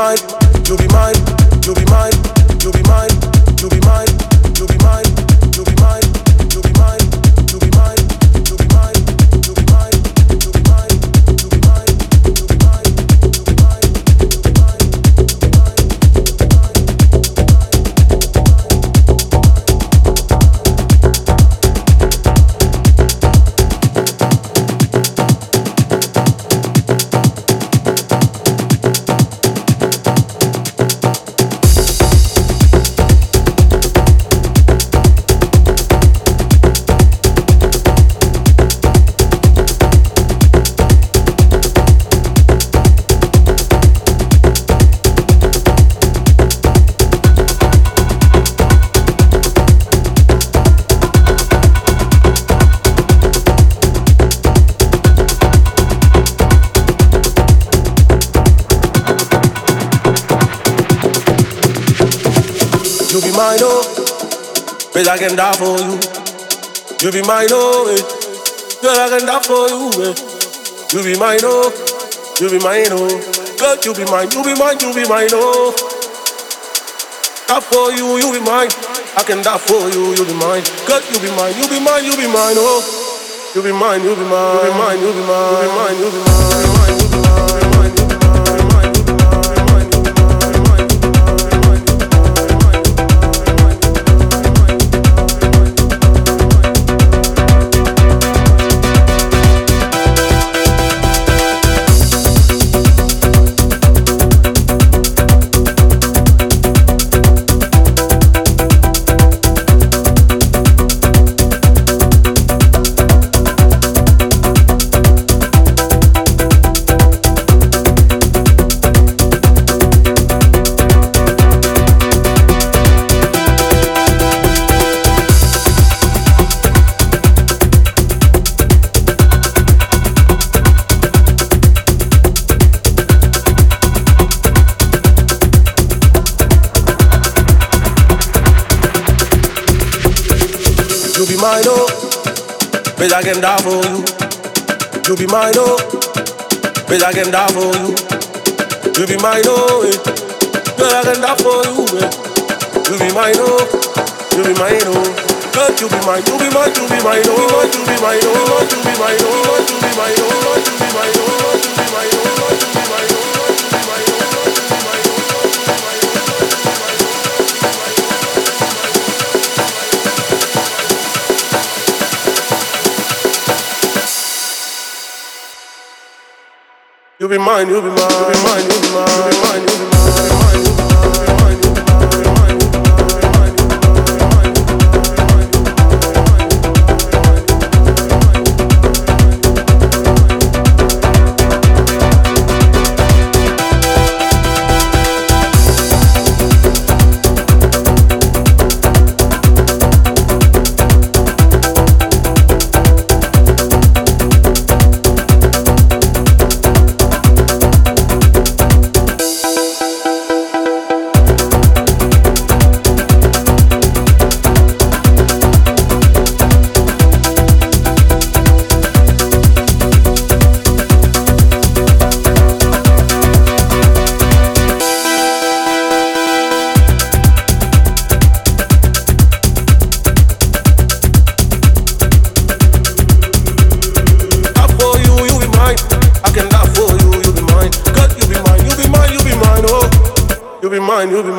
mind mine, oh. Bitch, I can die for you. You be mine, oh, eh. Girl, I can die for you, eh. You be mine, oh. You be mine, oh. Girl, you be mine, you be mine, you be mine, oh. Die for you, you be mine. I can die for you, you be mine. Girl, you be mine, you be mine, you be mine, oh. You be mine, you be mine, you be mine, you be mine, you be mine, you be mine. Bitch, I can die for you. You be mine, oh. Bitch, I can die for you. You be mine, oh. Eh. I can die for you. Eh. You be mine, oh. You be mine, oh. Girl, you be mine, you be mine, you be mine, oh. You be mine, oh. You be mine, oh. You be mine, oh. You be mine, oh. You be mine, oh. You be mine, oh. mine, you'll be mine, you'll you'll be mine, you'll be mine, you'll be mine. you'll be mine, you'll be mine, you'll be mine, you'll be